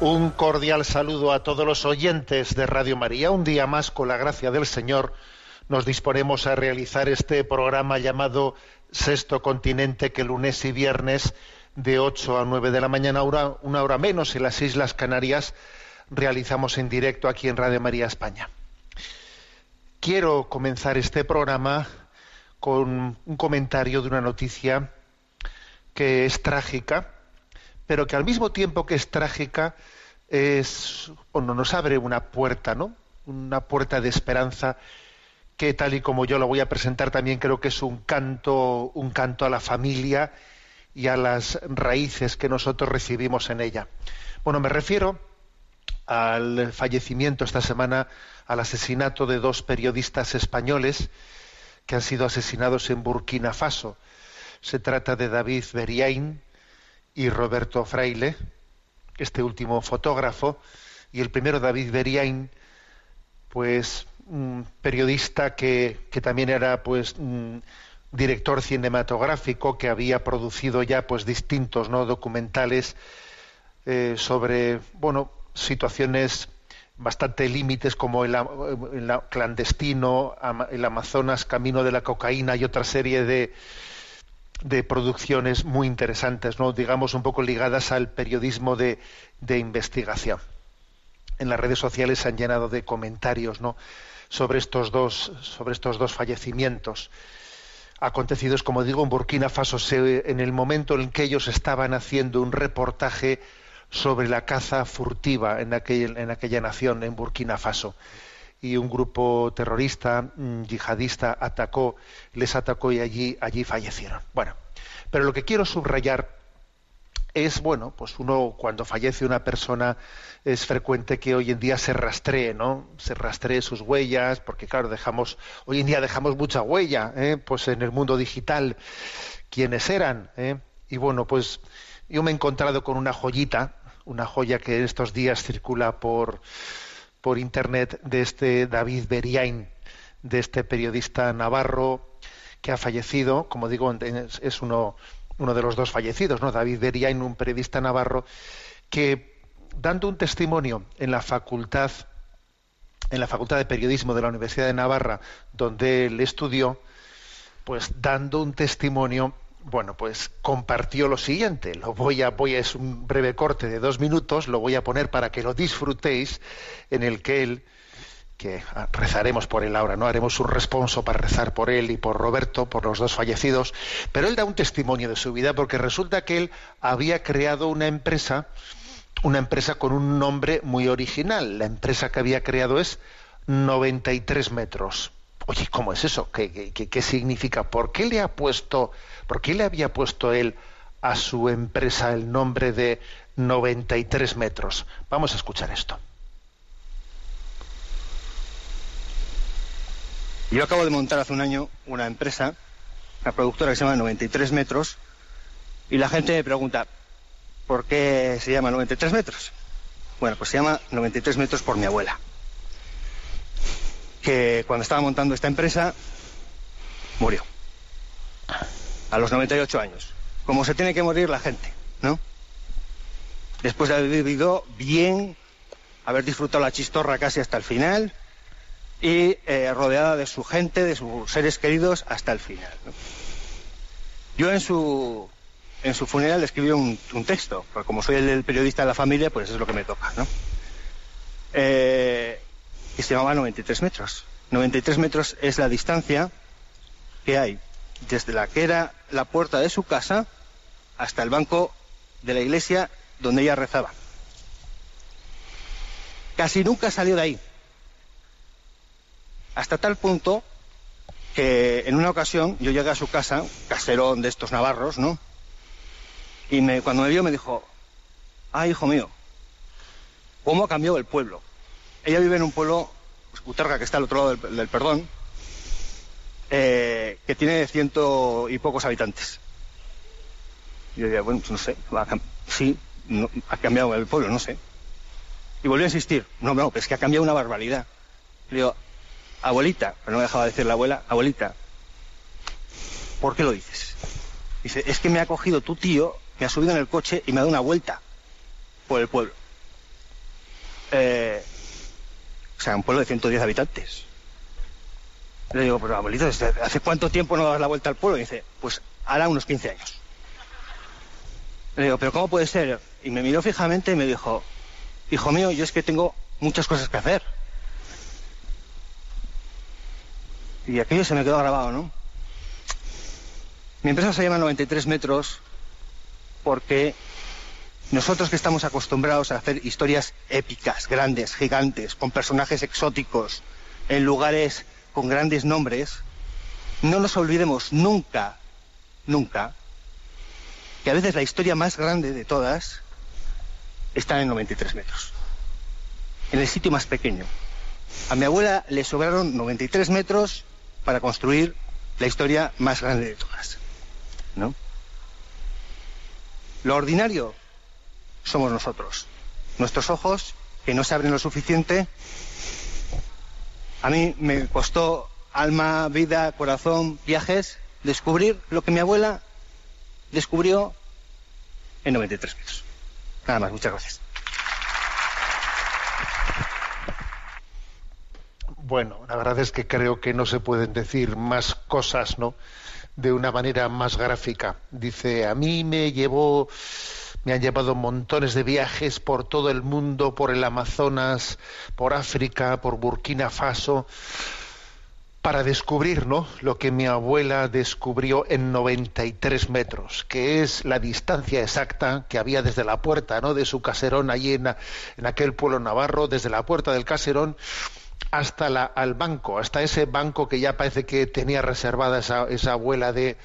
Un cordial saludo a todos los oyentes de Radio María. Un día más, con la gracia del Señor, nos disponemos a realizar este programa llamado Sexto Continente, que lunes y viernes de 8 a 9 de la mañana, una hora menos en las Islas Canarias, realizamos en directo aquí en Radio María España. Quiero comenzar este programa con un comentario de una noticia que es trágica, pero que al mismo tiempo que es trágica es o no nos abre una puerta, ¿no? Una puerta de esperanza que tal y como yo lo voy a presentar también creo que es un canto, un canto a la familia y a las raíces que nosotros recibimos en ella. Bueno, me refiero al fallecimiento esta semana, al asesinato de dos periodistas españoles que han sido asesinados en Burkina Faso. Se trata de David Beriain y Roberto Fraile, este último fotógrafo, y el primero David Beriain, pues un periodista que, que también era pues director cinematográfico, que había producido ya pues distintos ¿no? documentales eh, sobre bueno situaciones bastante límites como el, el clandestino, el Amazonas, Camino de la Cocaína y otra serie de, de producciones muy interesantes, ¿no? digamos un poco ligadas al periodismo de, investigación. En las redes sociales se han llenado de comentarios sobre, estos dos, sobre estos dos fallecimientos acontecidos, como digo, en Burkina Faso, en el momento en que ellos estaban haciendo un reportaje sobre la caza furtiva en, aquel- en aquella nación, en Burkina Faso. Y un grupo terrorista, mm, yihadista, atacó, les atacó y allí, allí fallecieron. Bueno, pero lo que quiero subrayar es, bueno, pues uno cuando fallece una persona es frecuente que hoy en día se rastree, ¿no? Se rastree sus huellas, porque claro, dejamos, hoy en día dejamos mucha huella, ¿eh? pues en el mundo digital, quiénes eran, ¿eh? Y bueno, pues yo me he encontrado con una joyita, una joya que en estos días circula por, por internet de este David Beriain, de este periodista navarro que ha fallecido, como digo, es uno, uno de los dos fallecidos, ¿no? David Beriain, un periodista navarro, que dando un testimonio en la facultad, en la Facultad de Periodismo de la Universidad de Navarra, donde él estudió, pues dando un testimonio, bueno, pues compartió lo siguiente. Lo voy a, voy a, es un breve corte de dos minutos, lo voy a poner para que lo disfrutéis, en el que él, que ah, rezaremos por él ahora, ¿no? Haremos un responso para rezar por él y por Roberto, por los dos fallecidos, pero él da un testimonio de su vida porque resulta que él había creado una empresa, una empresa con un nombre muy original. La empresa que había creado es 93 metros. Oye, ¿cómo es eso? ¿Qué, significa? ¿Por qué le ha puesto, por qué le había puesto él a su empresa el nombre de 93 metros? Vamos a escuchar esto. Yo acabo de montar hace un año una empresa, una productora que se llama 93 metros, y la gente me pregunta, ¿por qué se llama 93 metros? Bueno, pues se llama 93 metros por mi abuela que cuando estaba montando esta empresa murió, a los 98 años, como se tiene que morir la gente, ¿no? Después de haber vivido bien, haber disfrutado la chistorra casi hasta el final, y eh, rodeada de su gente, de sus seres queridos hasta el final. Yo en su, en su funeral escribí un, texto, porque como soy el, el periodista de la familia, pues eso es lo que me toca, ¿no? Eh, y se llamaba 93 metros. 93 metros es la distancia que hay desde la que era la puerta de su casa hasta el banco de la iglesia donde ella rezaba. Casi nunca salió de ahí hasta tal punto que en una ocasión yo llegué a su casa, caserón de estos navarros, ¿no? Y me, cuando me vio me dijo, ah, hijo mío, ¿cómo ha cambiado el pueblo? Ella vive en un pueblo, Uterga, que está al otro lado del, perdón, eh, que tiene ciento y pocos habitantes. Yo decía, bueno, pues no sé, sí, no- ha cambiado el pueblo, no sé. Y volvió a insistir, no, no, pero es que ha cambiado una barbaridad. Le digo, abuelita, pero no me dejaba de decir la abuela, abuelita, ¿por qué lo dices? Dice, es que me ha cogido tu tío, me ha subido en el coche y me ha dado una vuelta por el pueblo. Eh, o sea, un pueblo de 110 habitantes. Le digo, pero abuelito, ¿desde ¿hace cuánto tiempo no das la vuelta al pueblo? Y dice, pues hará unos 15 años. Le digo, pero ¿cómo puede ser? Y me miró fijamente y me dijo, hijo mío, yo es que tengo muchas cosas que hacer. Y aquello se me quedó grabado, ¿no? Mi empresa se llama 93 metros porque nosotros que estamos acostumbrados a hacer historias épicas, grandes, gigantes, con personajes exóticos, en lugares con grandes nombres, no nos olvidemos nunca, nunca, que a veces la historia más grande de todas está en 93 metros, en el sitio más pequeño. A mi abuela le sobraron 93 metros para construir la historia más grande de todas. ¿No? Lo ordinario somos nosotros. Nuestros ojos, que no se abren lo suficiente. A mí me costó alma, vida, corazón, viajes, descubrir lo que mi abuela descubrió en 93 metros. Nada más, muchas gracias. Bueno, la verdad es que creo que no se pueden decir más cosas, ¿no? De una manera más gráfica. Dice, a mí me llevó, me han llevado montones de viajes por todo el mundo, por el Amazonas, por África, por Burkina Faso, para descubrir, ¿no? Lo que mi abuela descubrió en 93 metros, que es la distancia exacta que había desde la puerta, ¿no? De su caserón allí en, en aquel pueblo navarro, desde la puerta del caserón hasta la, al banco, hasta ese banco que ya parece que tenía reservada esa, esa abuela de,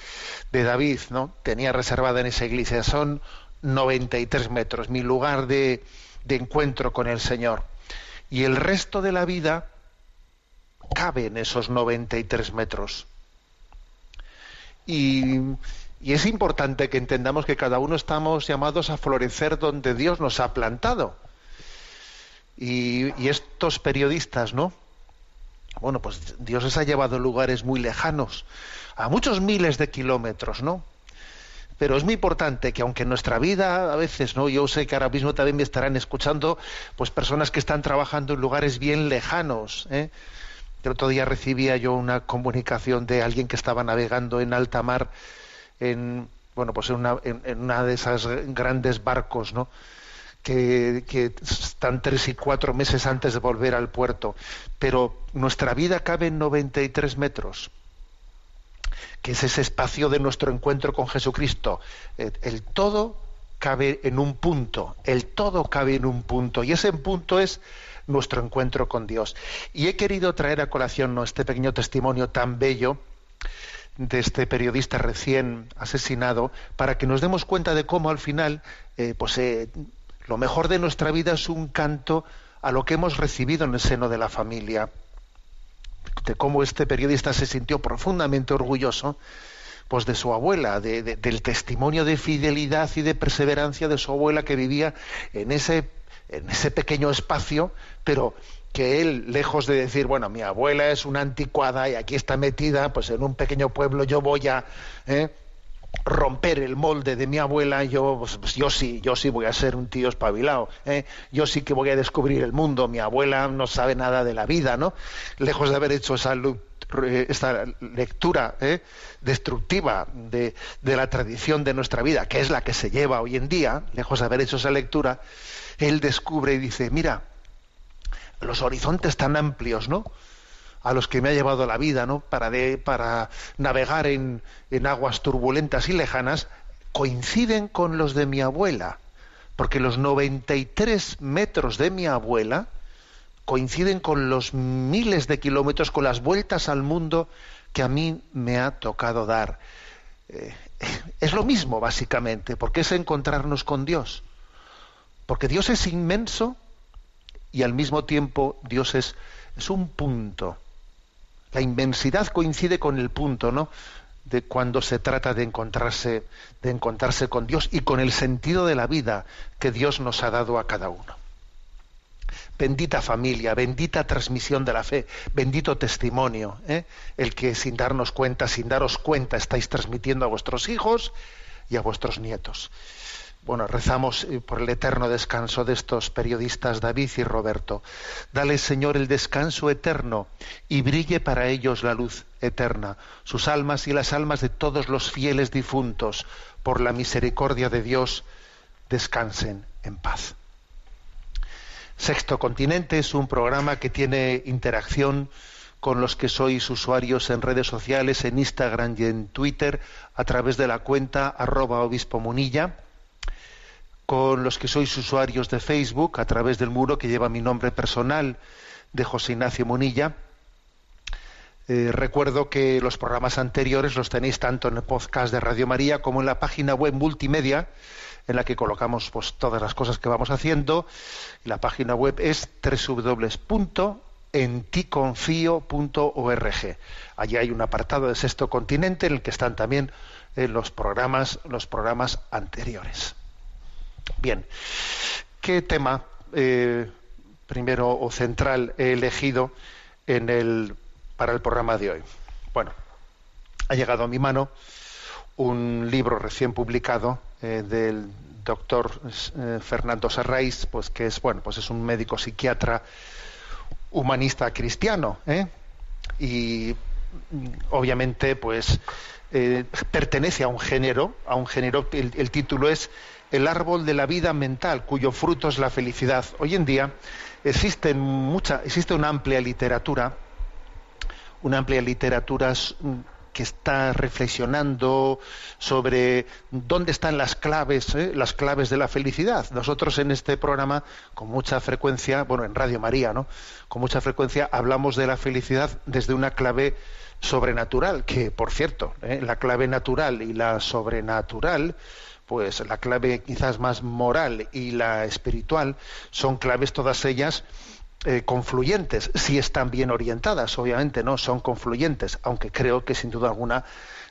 de David, ¿no? Tenía reservada en esa iglesia. Son 93 metros, mi lugar de, de encuentro con el Señor. Y el resto de la vida cabe en esos 93 metros. Y, y es importante que entendamos que cada uno estamos llamados a florecer donde Dios nos ha plantado. Y, estos periodistas, ¿no? Bueno, pues Dios les ha llevado lugares muy lejanos, a muchos miles de kilómetros, ¿no? Pero es muy importante que aunque en nuestra vida a veces, ¿no? Yo sé que ahora mismo también me estarán escuchando, pues personas que están trabajando en lugares bien lejanos, ¿eh? El otro día recibía yo una comunicación de alguien que estaba navegando en alta mar, en, bueno, pues en una, en, una de esas grandes barcos, ¿no? Que, están tres y cuatro meses antes de volver al puerto. Pero nuestra vida cabe en 93 metros, que es ese espacio de nuestro encuentro con Jesucristo. El, el todo cabe en un punto, el todo cabe en un punto, y ese punto es nuestro encuentro con Dios. Y he querido traer a colación ¿no? este pequeño testimonio tan bello de este periodista recién asesinado para que nos demos cuenta de cómo al final eh, pues, eh, lo mejor de nuestra vida es un canto a lo que hemos recibido en el seno de la familia. De cómo este periodista se sintió profundamente orgulloso pues de su abuela, de- de- del testimonio de fidelidad y de perseverancia de su abuela que vivía en ese, en ese pequeño espacio, pero que él, lejos de decir, bueno, mi abuela es una anticuada y aquí está metida, pues en un pequeño pueblo yo voy a ¿eh? Romper el molde de mi abuela, yo, pues, pues, yo sí, yo sí voy a ser un tío espabilado, ¿eh? yo sí que voy a descubrir el mundo, mi abuela no sabe nada de la vida, ¿no? Lejos de haber hecho esa, esta lectura ¿eh? destructiva de, de la tradición de nuestra vida, que es la que se lleva hoy en día, lejos de haber hecho esa lectura, él descubre y dice, mira, los horizontes tan amplios, ¿no? A los que me ha llevado la vida, ¿no? Para, navegar en, aguas turbulentas y lejanas, coinciden con los de mi abuela, porque los 93 metros de mi abuela coinciden con los miles de kilómetros, con las vueltas al mundo que a mí me ha tocado dar. Eh, es lo mismo, básicamente, porque es encontrarnos con Dios. Porque Dios es inmenso y al mismo tiempo Dios es un punto. La inmensidad coincide con el punto, ¿no? De cuando se trata de encontrarse, de encontrarse con Dios y con el sentido de la vida que Dios nos ha dado a cada uno. Bendita familia, bendita transmisión de la fe, bendito testimonio, ¿eh? el que sin darnos cuenta, sin daros cuenta, estáis transmitiendo a vuestros hijos y a vuestros nietos. Bueno, rezamos eh, por el eterno descanso de estos periodistas David y Roberto. Dale, Señor, el descanso eterno y brille para ellos la luz eterna, sus almas y las almas de todos los fieles difuntos, por la misericordia de Dios, descansen en paz. Sexto Continente es un programa que tiene interacción con los que sois usuarios en redes sociales, en Instagram y en Twitter, a través de la cuenta arroba obispo munilla, con los que sois usuarios de Facebook, a través del muro que lleva mi nombre personal de José Ignacio Munilla. Eh, recuerdo que los programas anteriores los tenéis tanto en el podcast de Radio María como en la página web multimedia en la que colocamos pues, todas las cosas que vamos haciendo. La página web es www.enticonfio.org. Allí hay un apartado de Sexto Continente en el que están también eh, los programas, los programas anteriores. Bien, ¿qué tema eh, primero o central he elegido en el, para el programa de hoy? Bueno, ha llegado a mi mano un libro recién publicado eh, del doctor eh, Fernando Serraiz, pues que es bueno, pues es un médico psiquiatra humanista cristiano, ¿eh? y mm, obviamente pues pertenece a un género, a un género, el título es El árbol de la vida mental, cuyo fruto es la felicidad. Hoy en día existe mucha, existe una amplia literatura, una amplia literatura que está reflexionando sobre dónde están las claves, ¿eh? las claves de la felicidad. Nosotros en este programa, con mucha frecuencia, bueno, en Radio María, ¿no? Con mucha frecuencia hablamos de la felicidad desde una clave sobrenatural, que por cierto, ¿eh? la clave natural y la sobrenatural, pues la clave quizás más moral y la espiritual, son claves todas ellas eh, confluyentes, si están bien orientadas, obviamente no son confluyentes, aunque creo que sin duda alguna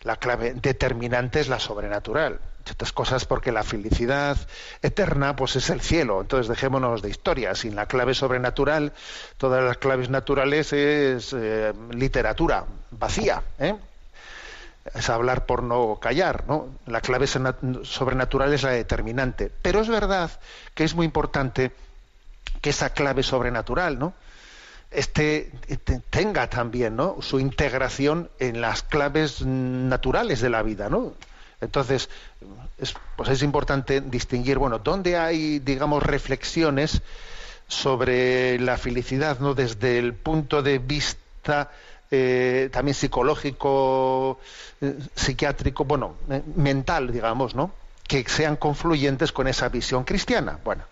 la clave determinante es la sobrenatural. Estas cosas porque la felicidad eterna pues es el cielo, entonces dejémonos de historias. Sin la clave sobrenatural, todas las claves naturales es eh, literatura vacía. ¿eh? Es hablar por no callar, ¿no? La clave sobrenatural es la determinante. Pero es verdad que es muy importante que esa clave sobrenatural, ¿no? Este, este, tenga también ¿no? su integración en las claves naturales de la vida, ¿no? Entonces, es, pues es importante distinguir, bueno, dónde hay, digamos, reflexiones sobre la felicidad, ¿no? Desde el punto de vista eh, también psicológico, eh, psiquiátrico, bueno, eh, mental, digamos, ¿no? Que sean confluyentes con esa visión cristiana. Bueno,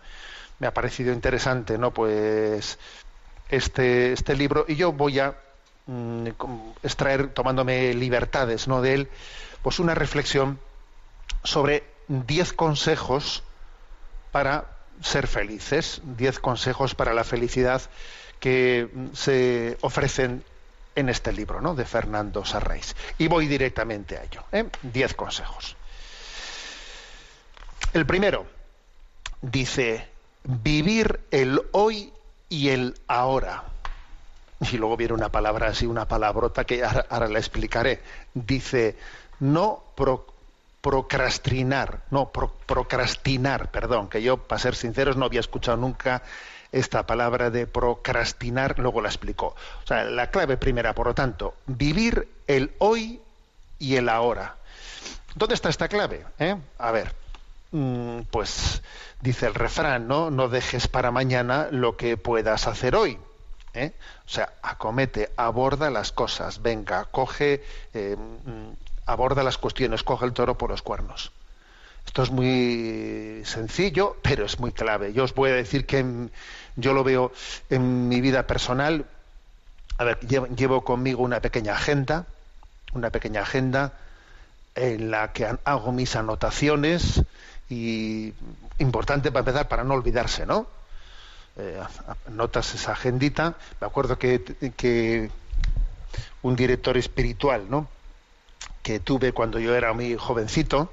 me ha parecido interesante, ¿no? Pues este, este libro y yo voy a mm, extraer, tomándome libertades, ¿no? De él, pues una reflexión sobre diez consejos para ser felices, diez consejos para la felicidad que se ofrecen en este libro ¿no? de Fernando Sarraís. Y voy directamente a ello. ¿eh? Diez consejos. El primero dice, vivir el hoy y el ahora. Y luego viene una palabra así, una palabrota que ahora, la explicaré. Dice, no pro- procrastinar, no, pro- procrastinar, perdón, que yo, para ser sinceros, no había escuchado nunca esta palabra de procrastinar, luego la explicó. O sea, la clave primera, por lo tanto, vivir el hoy y el ahora. ¿Dónde está esta clave? eh? A ver, mm, pues dice el refrán, ¿no? No dejes para mañana lo que puedas hacer hoy. ¿eh? O sea, acomete, aborda las cosas, venga, coge, eh, mm, aborda las cuestiones, coge el toro por los cuernos. Esto es muy sencillo, pero es muy clave. Yo os voy a decir que yo lo veo en mi vida personal. A ver, llevo, conmigo una pequeña agenda, una pequeña agenda en la que hago mis anotaciones y importante para empezar para no olvidarse, ¿no? Eh, notas esa agendita. Me acuerdo que, que un director espiritual, ¿no? Que tuve cuando yo era muy jovencito,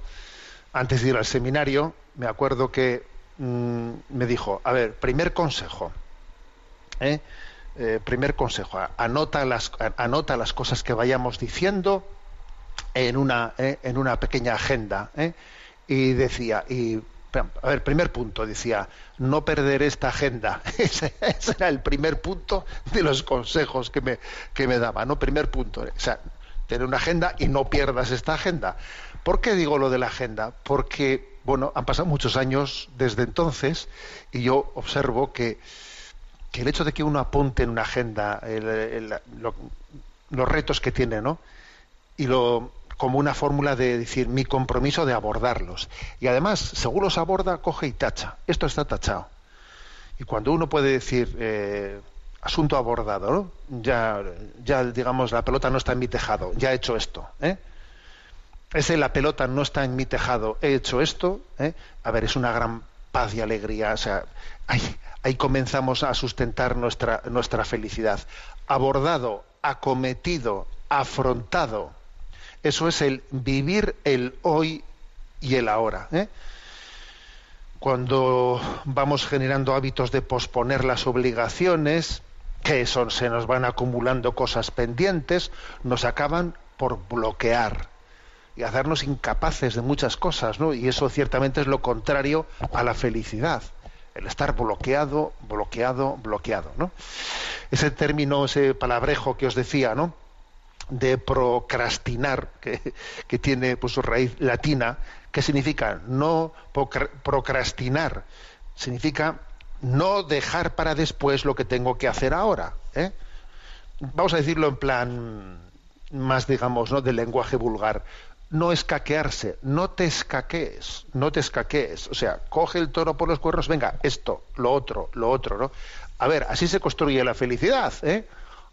antes de ir al seminario, me acuerdo que mm, me dijo, a ver, primer consejo, ¿eh? Eh, primer consejo, anota las, anota las cosas que vayamos diciendo en una, eh, en una pequeña agenda. ¿eh? Y decía, y, a ver, primer punto, decía, no perder esta agenda. Ese, ese era el primer punto de los consejos que me, que me daba, ¿no? Primer punto. O sea, tener una agenda y no pierdas esta agenda. ¿Por qué digo lo de la agenda? Porque, bueno, han pasado muchos años desde entonces y yo observo que, que el hecho de que uno apunte en una agenda los retos que tiene, ¿no? y lo como una fórmula de decir mi compromiso de abordarlos. Y además, según los aborda, coge y tacha. Esto está tachado. Y cuando uno puede decir eh, asunto abordado, ¿no? ya, ya digamos la pelota no está en mi tejado, ya he hecho esto. ¿eh? Ese la pelota no está en mi tejado, he hecho esto. ¿eh? A ver, es una gran paz y alegría. O sea, ahí, ahí comenzamos a sustentar nuestra, nuestra felicidad. Abordado, acometido, afrontado. Eso es el vivir el hoy y el ahora. ¿eh? Cuando vamos generando hábitos de posponer las obligaciones, que son, se nos van acumulando cosas pendientes, nos acaban por bloquear y hacernos incapaces de muchas cosas, ¿no? Y eso ciertamente es lo contrario a la felicidad, el estar bloqueado, bloqueado, bloqueado, ¿no? Ese término, ese palabrejo que os decía, ¿no? de procrastinar, que, tiene pues, su raíz latina, que significa no procra- procrastinar, significa no dejar para después lo que tengo que hacer ahora. ¿eh? Vamos a decirlo en plan más, digamos, ¿no? del lenguaje vulgar. No escaquearse, no te escaquees, no te escaquees. O sea, coge el toro por los cuernos, venga, esto, lo otro, lo otro, ¿no? A ver, así se construye la felicidad, ¿eh?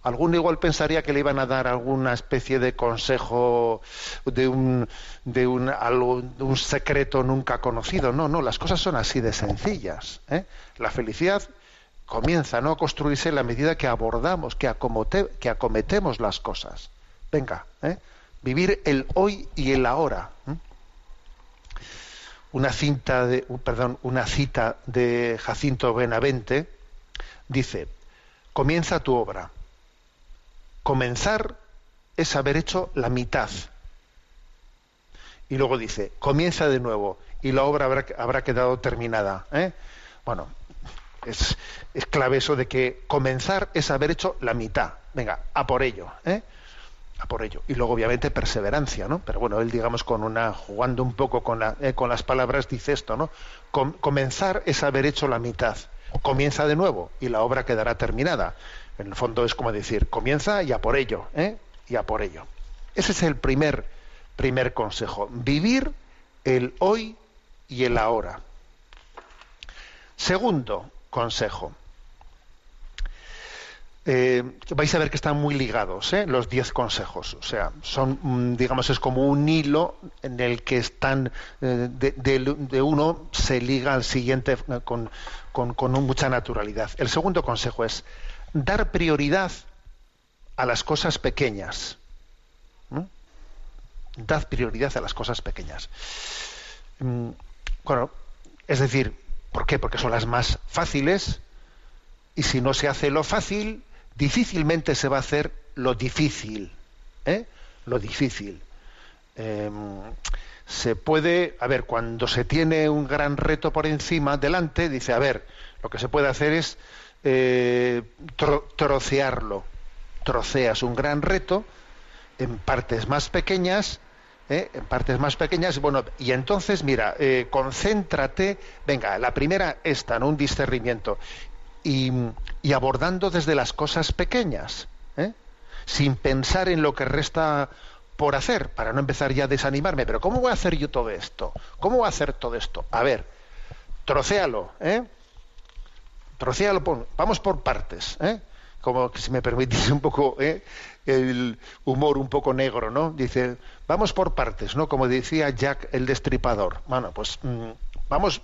Alguno igual pensaría que le iban a dar alguna especie de consejo de un, de un, secreto nunca conocido. No, no, las cosas son así de sencillas. ¿eh? La felicidad comienza ¿no? a construirse en la medida que abordamos, que, acomote- que acometemos las cosas. Venga, ¿eh? Vivir el hoy y el ahora. Una cinta de, perdón, una cita de Jacinto Benavente dice: comienza tu obra. Comenzar es haber hecho la mitad. Y luego dice, comienza de nuevo y la obra habrá, habrá quedado terminada. ¿eh? Bueno, es, es clave eso de que comenzar es haber hecho la mitad. Venga, a por ello. ¿eh? Por ello. Y luego, obviamente, perseverancia, ¿no? Pero bueno, él, digamos, con una, jugando un poco con, la- eh, con las palabras, dice esto, ¿no? Com- comenzar es haber hecho la mitad. Comienza de nuevo y la obra quedará terminada. En el fondo es como decir, comienza y a por ello, ¿eh? Y a por ello. Ese es el primer, primer consejo. Vivir el hoy y el ahora. Segundo consejo. Eh, vais a ver que están muy ligados ¿eh? los diez consejos. O sea, son, mm, digamos, es como un hilo en el que están, eh, de, uno se liga al siguiente con mucha naturalidad. El segundo consejo es dar prioridad a las cosas pequeñas. ¿no? Dad prioridad a las cosas pequeñas. Mm, Bueno, es decir, ¿por qué? Porque son las más fáciles y si no se hace lo fácil, difícilmente se va a hacer lo difícil. ¿eh? Lo difícil. Em, se puede, a ver, cuando se tiene un gran reto por encima, delante, dice, a ver, lo que se puede hacer es eh, tro- trocearlo. Troceas un gran reto en partes más pequeñas, ¿eh? en partes más pequeñas, bueno, y entonces, mira, eh, concéntrate, venga, la primera esta, ¿no? Un discernimiento, y, y abordando desde las cosas pequeñas, ¿eh? sin pensar en lo que resta por hacer, para no empezar ya a desanimarme, pero ¿cómo voy a hacer yo todo esto? ¿Cómo voy a hacer todo esto? A ver, trocéalo, ¿eh? Trocéalo, vamos por partes, ¿eh? Como que si me permitís un poco ¿eh? el humor un poco negro, ¿no? Dice, vamos por partes, ¿no? Como decía Jack el Destripador. Bueno, pues mm, vamos,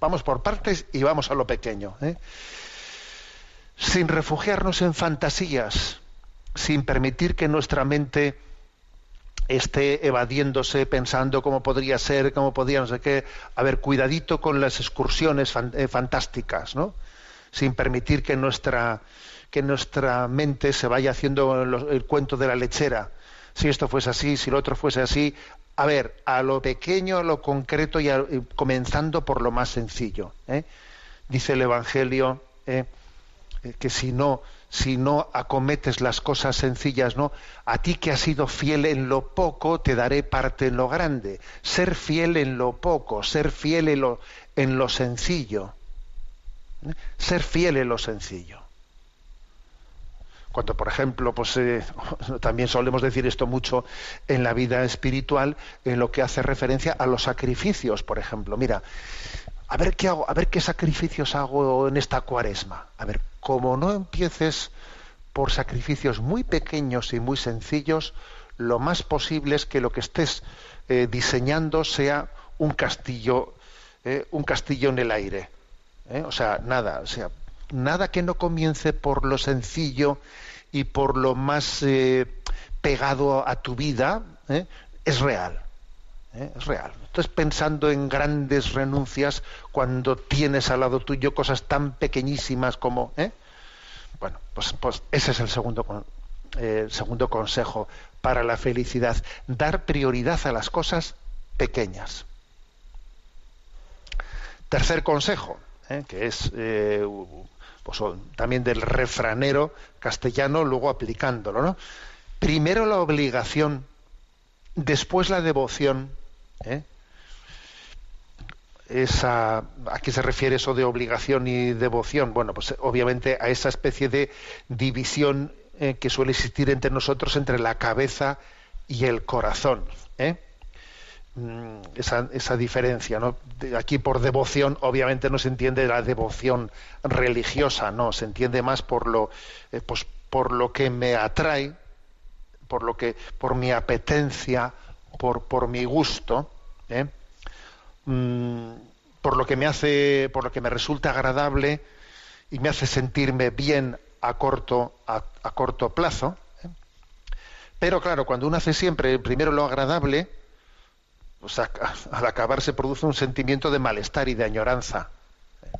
vamos por partes y vamos a lo pequeño, ¿eh? Sin refugiarnos en fantasías, sin permitir que nuestra mente esté evadiéndose, pensando cómo podría ser, cómo podría no sé qué. A ver, cuidadito con las excursiones eh, fantásticas, ¿no? Sin permitir que nuestra, que nuestra mente se vaya haciendo el cuento de la lechera. Si esto fuese así, si lo otro fuese así. A ver, a lo pequeño, a lo concreto y, a- comenzando por lo más sencillo. ¿eh? Dice el Evangelio. ¿eh? eh, que si no si no acometes las cosas sencillas no a ti que has sido fiel en lo poco te daré parte en lo grande ser fiel en lo poco ser fiel en lo en lo sencillo ¿eh? ser fiel en lo sencillo cuando por ejemplo pues eh, también solemos decir esto mucho en la vida espiritual en lo que hace referencia a los sacrificios por ejemplo mira a ver qué hago, a ver qué sacrificios hago en esta cuaresma. A ver, como no empieces por sacrificios muy pequeños y muy sencillos, lo más posible es que lo que estés eh, diseñando sea un castillo, eh, un castillo en el aire. O sea, nada, o sea, nada que no comience por lo sencillo y por lo más eh, pegado a tu vida, ¿eh? es real. ¿eh? Es real. Entonces, pensando en grandes renuncias cuando tienes al lado tuyo cosas tan pequeñísimas como, bueno, pues, pues ese es el segundo, con- el segundo consejo para la felicidad, dar prioridad a las cosas pequeñas. Tercer consejo, que es también del refranero castellano, luego aplicándolo, ¿no? Primero la obligación, después la devoción. ¿eh? Esa, ¿A qué se refiere eso de obligación y devoción? Bueno, pues obviamente a esa especie de división eh, que suele existir entre nosotros entre la cabeza y el corazón. ¿eh? Mm, Esa, esa diferencia, ¿no? Aquí por devoción, obviamente no se entiende la devoción religiosa, no, se entiende más por lo, eh, pues, por lo que me atrae, por lo que, por mi apetencia, por, por mi gusto, ¿eh? Mm, por lo que me hace, por lo que me resulta agradable y me hace sentirme bien a corto, a, a corto plazo. ¿eh? Pero claro, cuando uno hace siempre primero lo agradable, pues al acabar se produce un sentimiento de malestar y de añoranza.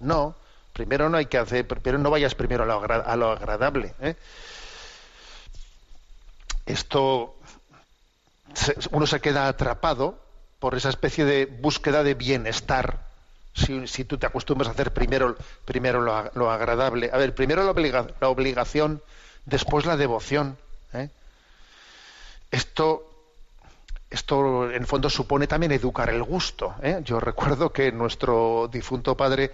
No, primero no hay que hacer, primero no vayas primero a lo, a lo agradable. ¿eh? Esto uno se queda atrapado por esa especie de búsqueda de bienestar. Si, tú te acostumbras a hacer primero, primero lo, lo agradable. A ver, primero la obligación, después la devoción. ¿eh? Esto, esto en fondo supone también educar el gusto. ¿eh? Yo recuerdo que nuestro difunto padre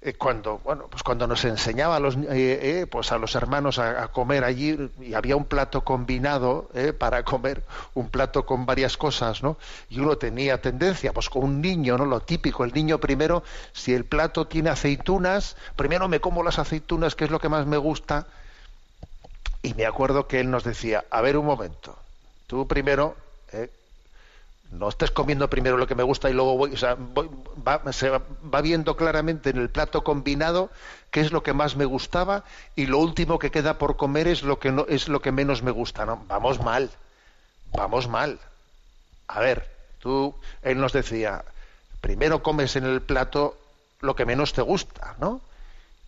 eh, cuando bueno pues cuando nos enseñaba a los eh, eh, pues a los hermanos a, comer allí y había un plato combinado para comer un plato con varias cosas no y uno tenía tendencia pues con un niño no lo típico el niño primero si el plato tiene aceitunas primero me como las aceitunas que es lo que más me gusta y me acuerdo que él nos decía a ver un momento tú primero No estés comiendo primero lo que me gusta y luego voy, o sea, voy- va, se va, viendo claramente en el plato combinado qué es lo que más me gustaba y lo último que queda por comer es lo que no es lo que menos me gusta, ¿no? Vamos mal. Vamos mal. A ver, tú él nos decía, primero comes en el plato lo que menos te gusta, ¿no?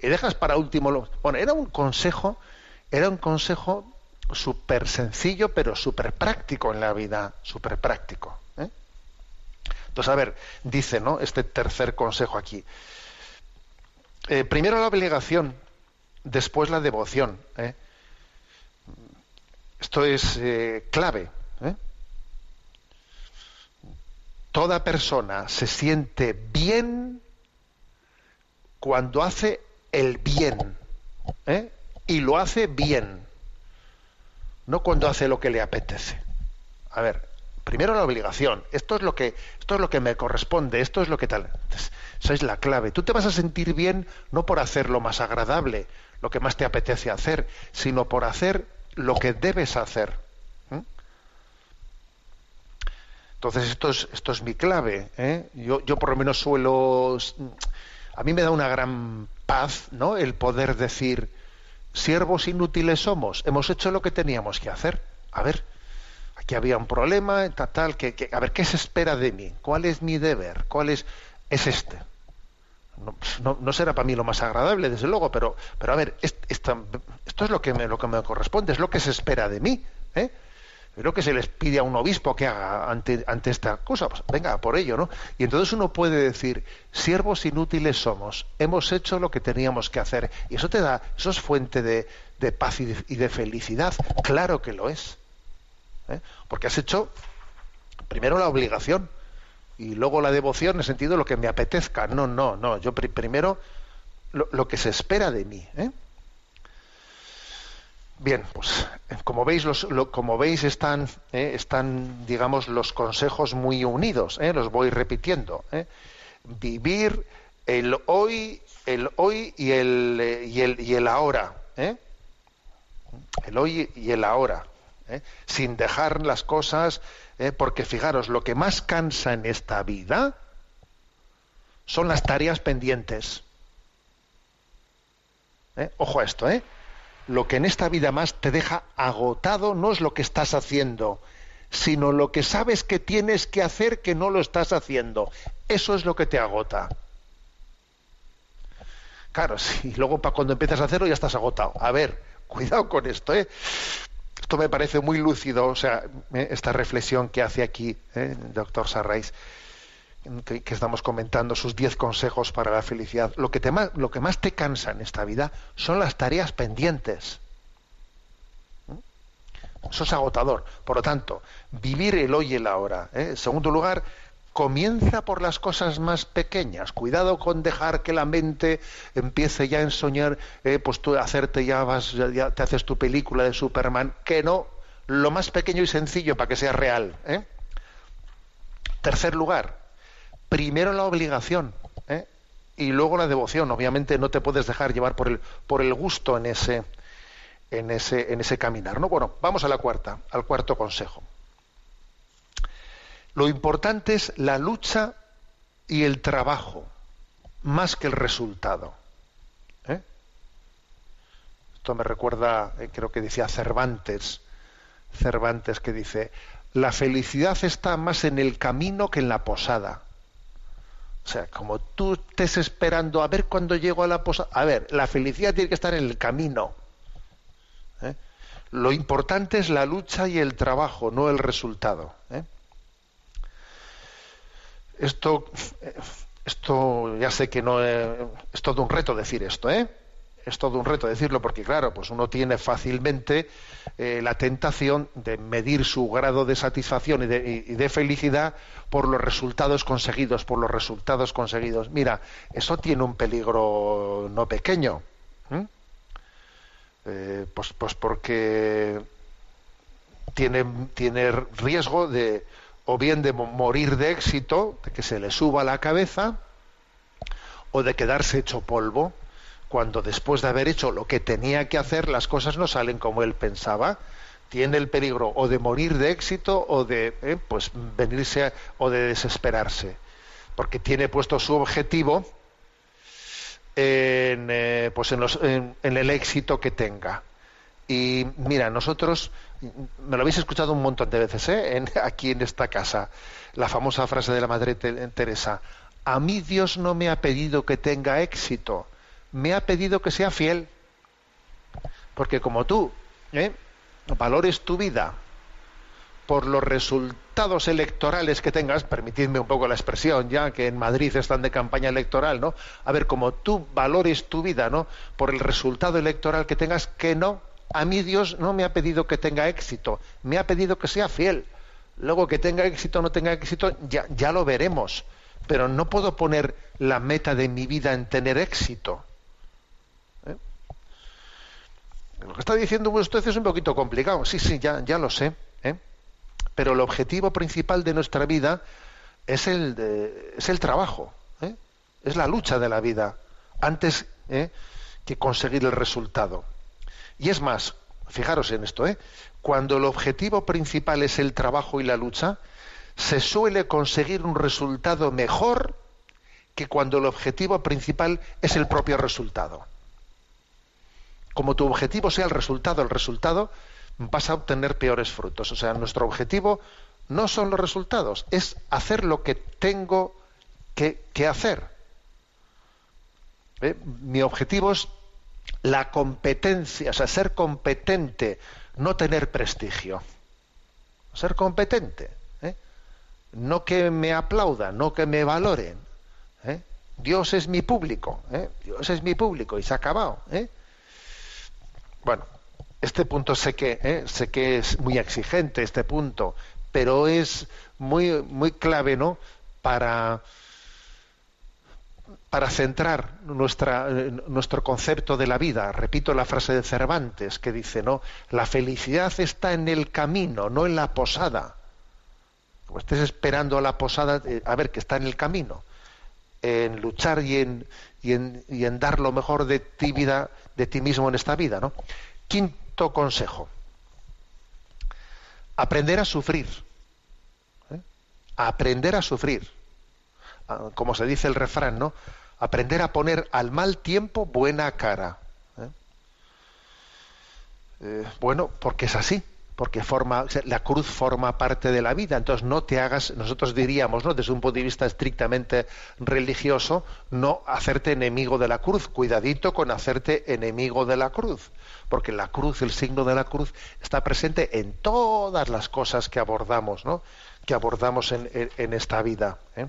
Y dejas para último lo... Bueno, era un consejo, era un consejo súper sencillo, pero súper práctico en la vida, súper práctico. Entonces, a ver, dice, ¿no? Este tercer consejo aquí. Eh, primero la obligación, después la devoción. ¿eh? Esto es eh, clave. Toda persona se siente bien cuando hace el bien. Y lo hace bien. No cuando hace lo que le apetece. A ver, primero la obligación. Esto es lo que, esto es lo que me corresponde, esto es lo que tal. Esa es la clave. Tú te vas a sentir bien no por hacer lo más agradable, lo que más te apetece hacer, sino por hacer lo que debes hacer. ¿eh? Entonces esto es, esto es mi clave. ¿eh? Yo, yo por lo menos suelo... A mí me da una gran paz ¿no? el poder decir, siervos inútiles somos, hemos hecho lo que teníamos que hacer. A ver, aquí había un problema, tal, tal, que, a ver, ¿qué se espera de mí? ¿Cuál es mi deber? ¿Cuál es? Es este. No, no- no será para mí lo más agradable, desde luego, pero, pero a ver, esto es lo que, me, lo que me corresponde, es lo que se espera de mí. ¿eh? Lo que se les pide a un obispo que haga ante, ante esta cosa. Pues venga, por ello, ¿no? Y entonces uno puede decir, siervos inútiles somos, hemos hecho lo que teníamos que hacer. Y eso te da, eso es fuente de, de paz y de, y de felicidad. Claro que lo es. ¿Eh? Porque has hecho primero la obligación y luego la devoción en el sentido de lo que me apetezca. No, no, no. Yo pri- primero lo, que se espera de mí. ¿eh? Bien, pues como veis, los, lo- como veis están, eh, están, digamos, los consejos muy unidos. ¿eh? Los voy repitiendo. ¿eh? Vivir el hoy, el hoy y el y el y el ahora. El hoy y el ahora. ¿Eh? Sin dejar las cosas, ¿eh? porque fijaros, lo que más cansa en esta vida son las tareas pendientes. ¿eh? Ojo a esto, ¿eh? Lo que en esta vida más te deja agotado no es lo que estás haciendo, sino lo que sabes que tienes que hacer que no lo estás haciendo. Eso es lo que te agota. Claro, si luego para cuando empiezas a hacerlo ya estás agotado. A ver, cuidado con esto, ¿eh? Esto me parece muy lúcido, o sea, esta reflexión que hace aquí ¿eh? el doctor Sarrais que, estamos comentando, sus diez consejos para la felicidad, lo que, te más, lo que más te cansa en esta vida son las tareas pendientes. ¿Mm? Eso es agotador. Por lo tanto, vivir el hoy y el ahora. ¿eh? En segundo lugar, comienza por las cosas más pequeñas. Cuidado con dejar que la mente empiece ya a ensoñar, eh, pues tú hacerte ya vas, ya, te haces tu película de Superman, que no, lo más pequeño y sencillo para que sea real. ¿eh? Tercer lugar, primero la obligación ¿eh? y luego la devoción. Obviamente no te puedes dejar llevar por el, por el gusto en ese, en ese, en ese caminar. ¿no? Bueno, vamos a la cuarta, al cuarto consejo. Lo importante es la lucha y el trabajo, más que el resultado. ¿eh? Esto me recuerda, eh, creo que decía Cervantes, Cervantes que dice, la felicidad está más en el camino que en la posada. O sea, como tú estés esperando a ver cuándo llego a la posada. A ver, la felicidad tiene que estar en el camino. ¿eh? Lo importante es la lucha y el trabajo, no el resultado. ¿eh? Esto, eh, esto ya sé que no es, todo un reto decir esto, ¿eh? Es todo un reto decirlo porque, claro, pues uno tiene fácilmente eh, la tentación de medir su grado de satisfacción y de, y de, felicidad por los resultados conseguidos, por los resultados conseguidos. Mira, eso tiene un peligro no pequeño. Eh, pues, pues porque tiene, tiene riesgo de o bien de morir de éxito, de que se le suba la cabeza, o de quedarse hecho polvo cuando después de haber hecho lo que tenía que hacer las cosas no salen como él pensaba. tiene el peligro o de morir de éxito o de eh, pues venirse o de desesperarse, porque tiene puesto su objetivo en, eh, pues en, los- en el éxito que tenga. Y mira, nosotros, me lo habéis escuchado un montón de veces, ¿eh? En- aquí en esta casa, la famosa frase de la Madre Te- Teresa, a mí Dios no me ha pedido que tenga éxito, me ha pedido que sea fiel. Porque como tú ¿eh? valores tu vida por los resultados electorales que tengas, permitidme un poco la expresión, ya que en Madrid están de campaña electoral, ¿no? A ver, como tú valores tu vida, ¿no? Por el resultado electoral que tengas, que no, a mí Dios no me ha pedido que tenga éxito, me ha pedido que sea fiel. Luego que tenga éxito o no tenga éxito, ya, lo veremos. Pero no puedo poner la meta de mi vida en tener éxito. ¿Eh? Lo que está diciendo usted es un poquito complicado. Sí, sí, ya, lo sé. ¿eh? Pero el objetivo principal de nuestra vida es el, de- es el trabajo. ¿eh? Es la lucha de la vida antes que conseguir el resultado. Y es más, fijaros en esto, ¿eh? cuando el objetivo principal es el trabajo y la lucha, se suele conseguir un resultado mejor que cuando el objetivo principal es el propio resultado. Como tu objetivo sea el resultado, el resultado, vas a obtener peores frutos. O sea, nuestro objetivo no son los resultados, es hacer lo que tengo que, hacer. ¿Eh? Mi objetivo es la competencia, o sea, ser competente, no tener prestigio. Ser competente. ¿eh? No que me aplaudan, no que me valoren. ¿eh? Dios es mi público, ¿eh? Dios es mi público y se ha acabado. ¿eh? Bueno, este punto sé que ¿eh? sé que es muy exigente este punto, pero es muy muy clave, ¿no? Para para centrar eh, nuestro concepto de la vida. Repito la frase de Cervantes que dice, ¿no? La felicidad está en el camino, no en la posada. Como estés esperando a la posada, eh, a ver que está en el camino, en luchar y en, y en, y en dar lo mejor de ti, vida, de ti mismo en esta vida, ¿no? Quinto consejo. Aprender a sufrir. ¿eh? Aprender a sufrir ah, como se dice el refrán, ¿no? Aprender a poner al mal tiempo buena cara. ¿eh? Eh, bueno, porque es así, porque forma, la cruz forma parte de la vida, entonces no te hagas, nosotros diríamos, ¿no? Desde un punto de vista estrictamente religioso, no hacerte enemigo de la cruz, cuidadito con hacerte enemigo de la cruz, porque la cruz, el signo de la cruz, está presente en todas las cosas que abordamos, ¿no? Que abordamos en, en- en esta vida. ¿eh?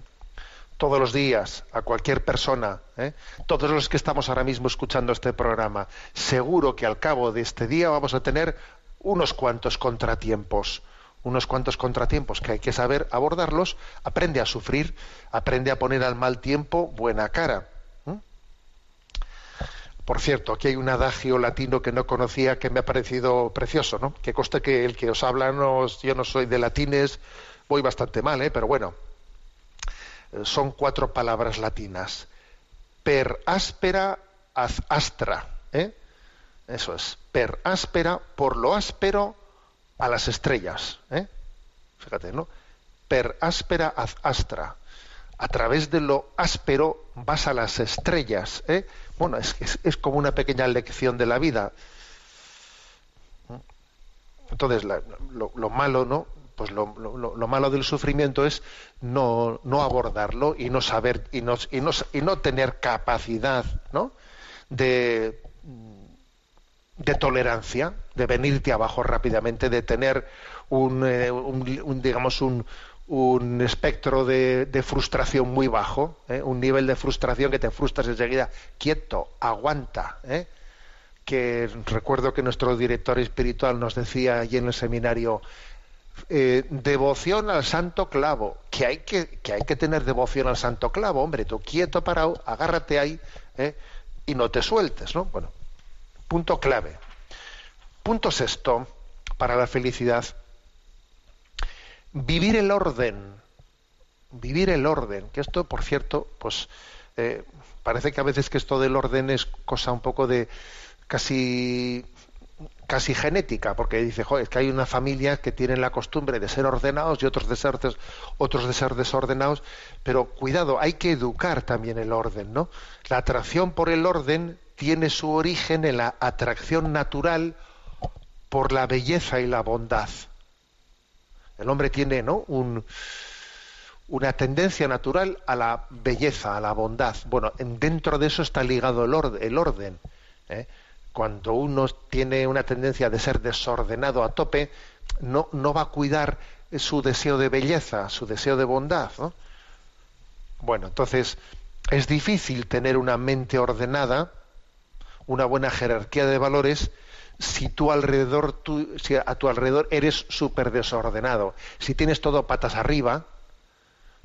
Todos los días a cualquier persona, ¿eh? todos los que estamos ahora mismo escuchando este programa, seguro que al cabo de este día vamos a tener unos cuantos contratiempos, unos cuantos contratiempos que hay que saber abordarlos, aprende a sufrir, aprende a poner al mal tiempo buena cara. Por cierto, aquí hay un adagio latino que no conocía que me ha parecido precioso, ¿no? Que conste que el que os habla, no, yo no soy de latines, voy bastante mal, ¿eh? pero bueno, son cuatro palabras latinas. Per áspera ad astra. ¿eh? Eso es. Per áspera, por lo áspero, a las estrellas. ¿eh? Fíjate, ¿no? Per áspera ad astra. A través de lo áspero vas a las estrellas. ¿eh? Bueno, es, como una pequeña lección de la vida. Entonces, lo malo, ¿no? Pues lo, lo- lo- lo malo del sufrimiento es no, no abordarlo y no saber y no, y no, y no tener capacidad, ¿no? De, de tolerancia, de venirte abajo rápidamente, de tener un, eh, digamos un, un espectro de, de frustración muy bajo, ¿eh? un nivel de frustración que te frustras enseguida, quieto, aguanta, ¿eh? que recuerdo que nuestro director espiritual nos decía allí en el seminario, eh, devoción al santo clavo, que hay que, que hay que tener devoción al santo clavo, hombre, tú quieto, parado, agárrate ahí ¿eh? y no te sueltes, ¿no? Bueno, punto clave. Punto sexto para la felicidad. Vivir el orden. Vivir el orden. Que esto, por cierto, pues eh, parece que a veces que esto del orden es cosa un poco de casi casi genética, porque dice, "Jo, es que hay una familia que tienen la costumbre de ser ordenados y otros de ser, otros de ser desordenados, pero cuidado, hay que educar también el orden, ¿no? La atracción por el orden tiene su origen en la atracción natural por la belleza y la bondad. El hombre tiene, ¿no? Un, una tendencia natural a la belleza, a la bondad. Bueno, en- dentro de eso está ligado el orden. El orden ¿eh? Cuando uno tiene una tendencia de ser desordenado a tope, no, no va a cuidar su deseo de belleza, su deseo de bondad. ¿no? Bueno, entonces es difícil tener una mente ordenada, una buena jerarquía de valores, si tú alrededor, si a tu alrededor eres súper desordenado. Si tienes todo patas arriba,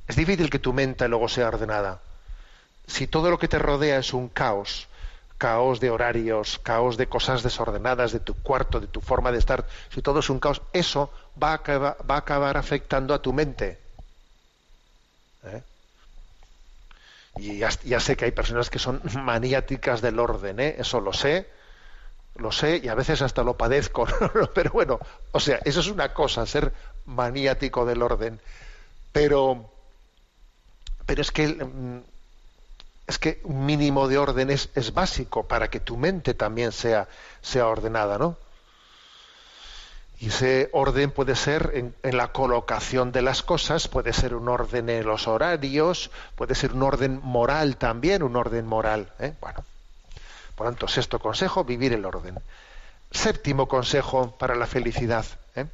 es difícil que tu mente luego sea ordenada. Si todo lo que te rodea es un caos, caos de horarios, caos de cosas desordenadas, de tu cuarto, de tu forma de estar, si todo es un caos, eso va a acabar, va a acabar afectando a tu mente. ¿Eh? Y ya, ya sé que hay personas que son maniáticas del orden, ¿eh? eso lo sé, lo sé y a veces hasta lo padezco, pero bueno, o sea, eso es una cosa, ser maniático del orden. Pero, pero es que mm, es que un mínimo de orden es, básico para que tu mente también sea, sea ordenada, ¿no? Y ese orden puede ser en, en, la colocación de las cosas, puede ser un orden en los horarios, puede ser un orden moral también, un orden moral. ¿eh? Bueno, por tanto, sexto consejo, vivir el orden. Séptimo consejo para la felicidad, ¿eh?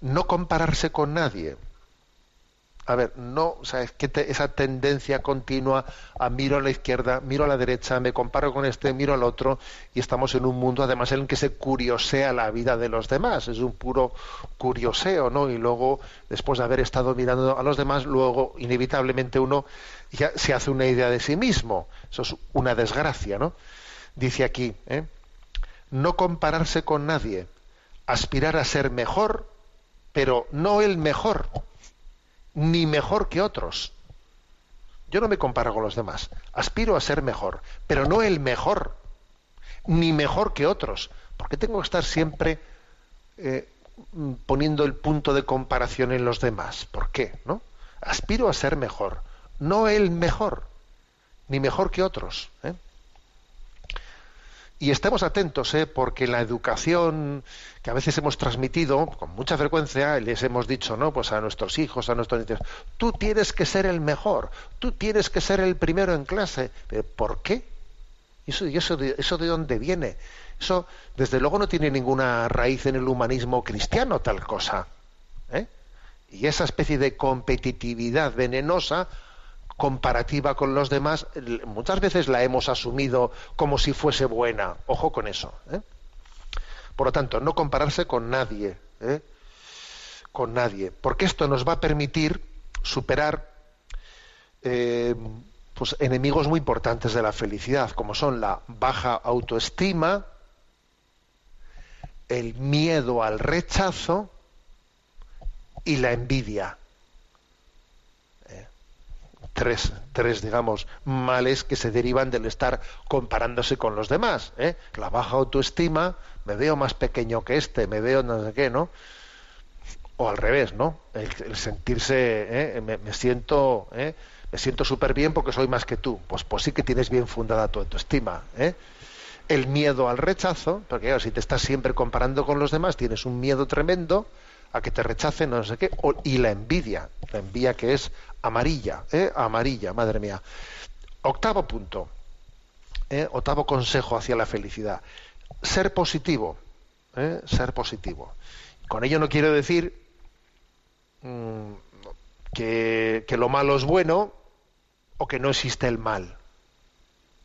no compararse con nadie. A ver, no, o sea, es que esa tendencia continua a miro a la izquierda, miro a la derecha, me comparo con este, miro al otro, y estamos en un mundo además en el que se curiosea la vida de los demás, es un puro curioseo, ¿no? Y luego, después de haber estado mirando a los demás, luego inevitablemente uno ya se hace una idea de sí mismo. Eso es una desgracia, ¿no? Dice aquí, ¿eh? no compararse con nadie, aspirar a ser mejor, pero no el mejor ni mejor que otros. Yo no me comparo con los demás. Aspiro a ser mejor, pero no el mejor, ni mejor que otros. ¿Por qué tengo que estar siempre eh, poniendo el punto de comparación en los demás? ¿Por qué? ¿No? Aspiro a ser mejor, no el mejor, ni mejor que otros. ¿eh? Y estemos atentos, ¿eh? porque la educación que a veces hemos transmitido con mucha frecuencia, les hemos dicho, ¿no? Pues a nuestros hijos, a nuestros nietos, tú tienes que ser el mejor, tú tienes que ser el primero en clase. ¿Pero ¿Por qué? ¿Eso, eso, ¿Eso de dónde viene? Eso, desde luego, no tiene ninguna raíz en el humanismo cristiano, tal cosa. ¿eh? Y esa especie de competitividad venenosa comparativa con los demás, muchas veces la hemos asumido como si fuese buena. Ojo con eso. ¿eh? Por lo tanto, no compararse con nadie, ¿eh? con nadie, porque esto nos va a permitir superar eh, pues, enemigos muy importantes de la felicidad, como son la baja autoestima, el miedo al rechazo y la envidia tres, tres, digamos, males que se derivan del estar comparándose con los demás. ¿eh? La baja autoestima, me veo más pequeño que este, me veo no sé qué, ¿no? O al revés, ¿no? El, sentirse, ¿eh? me, me, siento, ¿eh? me siento súper bien porque soy más que tú. Pues, pues sí que tienes bien fundada tu autoestima. ¿eh? El miedo al rechazo, porque si te estás siempre comparando con los demás, tienes un miedo tremendo a que te rechacen, no sé qué, o, y la envidia, la envidia que es amarilla, ¿eh? amarilla, madre mía. Octavo punto, ¿eh? octavo consejo hacia la felicidad, ser positivo, ¿eh? ser positivo. Con ello no quiero decir mmm, que, que lo malo es bueno o que no existe el mal.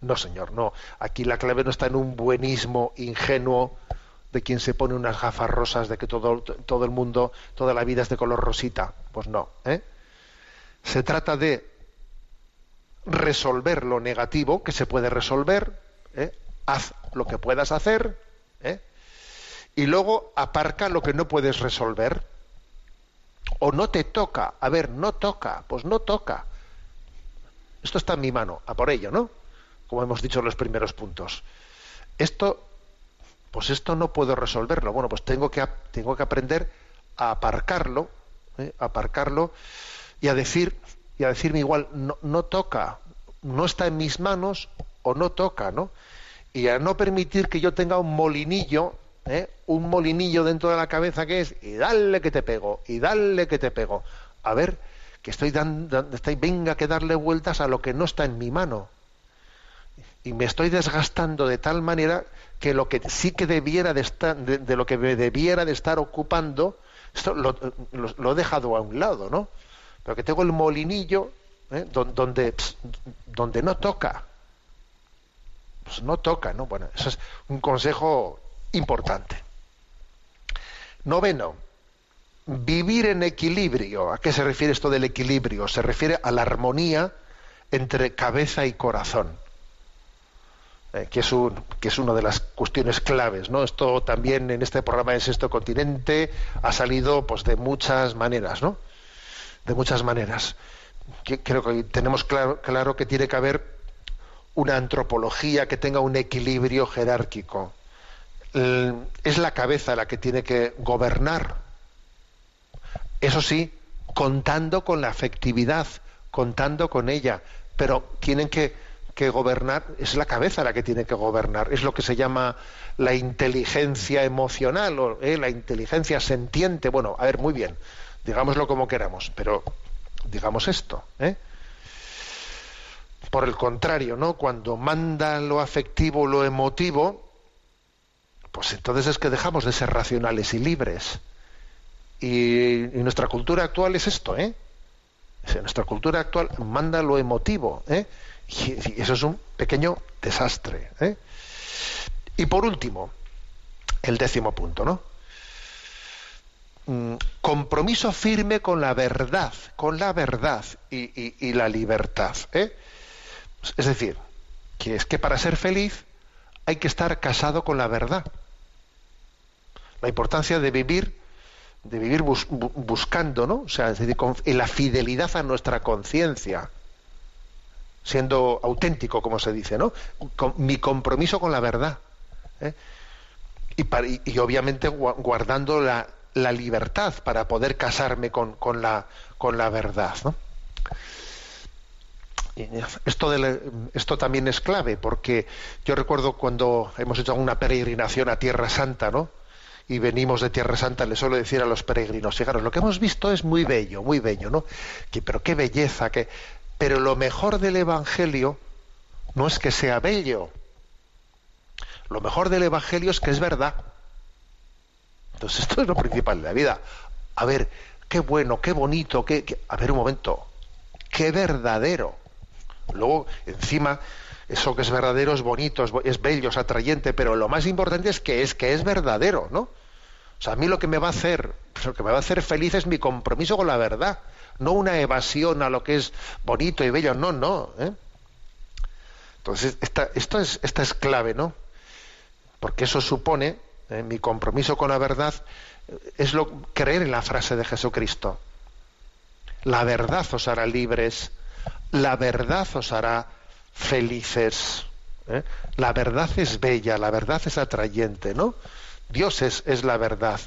No, señor, no. Aquí la clave no está en un buenismo ingenuo de quien se pone unas gafas rosas de que todo, todo el mundo, toda la vida es de color rosita. Pues no. ¿eh? Se trata de resolver lo negativo que se puede resolver, ¿eh? haz lo que puedas hacer, ¿eh? y luego aparca lo que no puedes resolver. O no te toca, a ver, no toca, pues no toca. Esto está en mi mano, a por ello, ¿no? Como hemos dicho en los primeros puntos. Esto pues esto no puedo resolverlo. Bueno, pues tengo que, tengo que aprender a aparcarlo, ¿eh? aparcarlo y a decir, y a decirme igual, no, no toca, no está en mis manos o no toca, ¿no? Y a no permitir que yo tenga un molinillo, ¿eh? un molinillo dentro de la cabeza que es, y dale que te pego, y dale que te pego. A ver, que estoy dando, estoy, venga que darle vueltas a lo que no está en mi mano. Y me estoy desgastando de tal manera que lo que sí que debiera de estar, de, lo que me debiera de estar ocupando, esto lo, he dejado a un lado, ¿no? Pero que tengo el molinillo ¿eh? donde, donde no toca. Pues no toca, ¿no? Bueno, eso es un consejo importante. Noveno, vivir en equilibrio. ¿A qué se refiere esto del equilibrio? Se refiere a la armonía entre cabeza y corazón. Eh, que, es un, una de las cuestiones claves. ¿no? Esto también en este programa de Sexto Continente ha salido pues, de muchas maneras, ¿no? De muchas maneras. creo que tenemos claro que tiene que haber una antropología que tenga un equilibrio jerárquico. Es la cabeza la que tiene que gobernar. Eso sí, contando con la afectividad, contando con ella, pero tienen que que gobernar, es la cabeza la que tiene que gobernar, es lo que se llama la inteligencia emocional o eh, la inteligencia sentiente. Bueno, a ver, muy bien, digámoslo como queramos, pero digamos esto. ¿eh? Por el contrario, ¿no? Cuando manda lo afectivo, lo emotivo, pues entonces es que dejamos de ser racionales y libres. Y, y nuestra cultura actual es esto, ¿eh? Nuestra cultura actual manda lo emotivo, ¿eh? Y, eso es un pequeño desastre. ¿eh? Y por último, el décimo punto, ¿no? Mm, compromiso firme con la verdad, con la verdad y, la libertad. ¿eh? Es decir, que es que para ser feliz hay que estar casado con la verdad. La importancia de vivir, de vivir buscando, ¿no? O sea, es decir, en la fidelidad a nuestra conciencia siendo auténtico, como se dice, ¿no? Con, mi compromiso con la verdad. ¿eh? Y, obviamente guardando la, libertad para poder casarme con, la, con la verdad. ¿no? Esto, esto también es clave, porque yo recuerdo cuando hemos hecho una peregrinación a Tierra Santa, ¿no? y venimos de Tierra Santa, le suelo decir a los peregrinos, fijaros, lo que hemos visto es muy bello, muy bello, ¿no? Pero qué belleza, que pero lo mejor del Evangelio no es que sea bello. Lo mejor del Evangelio es que es verdad. Entonces esto es lo principal de la vida. A ver, qué bueno, qué bonito, qué, a ver un momento, qué verdadero. Luego, encima, eso que es verdadero es bonito, es, bello, es atrayente, pero lo más importante es que es que es verdadero, ¿no? O sea, a mí lo que me va a hacer, lo que me va a hacer feliz es mi compromiso con la verdad no una evasión a lo que es bonito y bello, no, no. ¿eh? Entonces, esta, esto es, esta es clave, ¿no? Porque eso supone, ¿eh? mi compromiso con la verdad, es lo, creer en la frase de Jesucristo. La verdad os hará libres, la verdad os hará felices. ¿eh? La verdad es bella, la verdad es atrayente, ¿no? Dios es, es la verdad.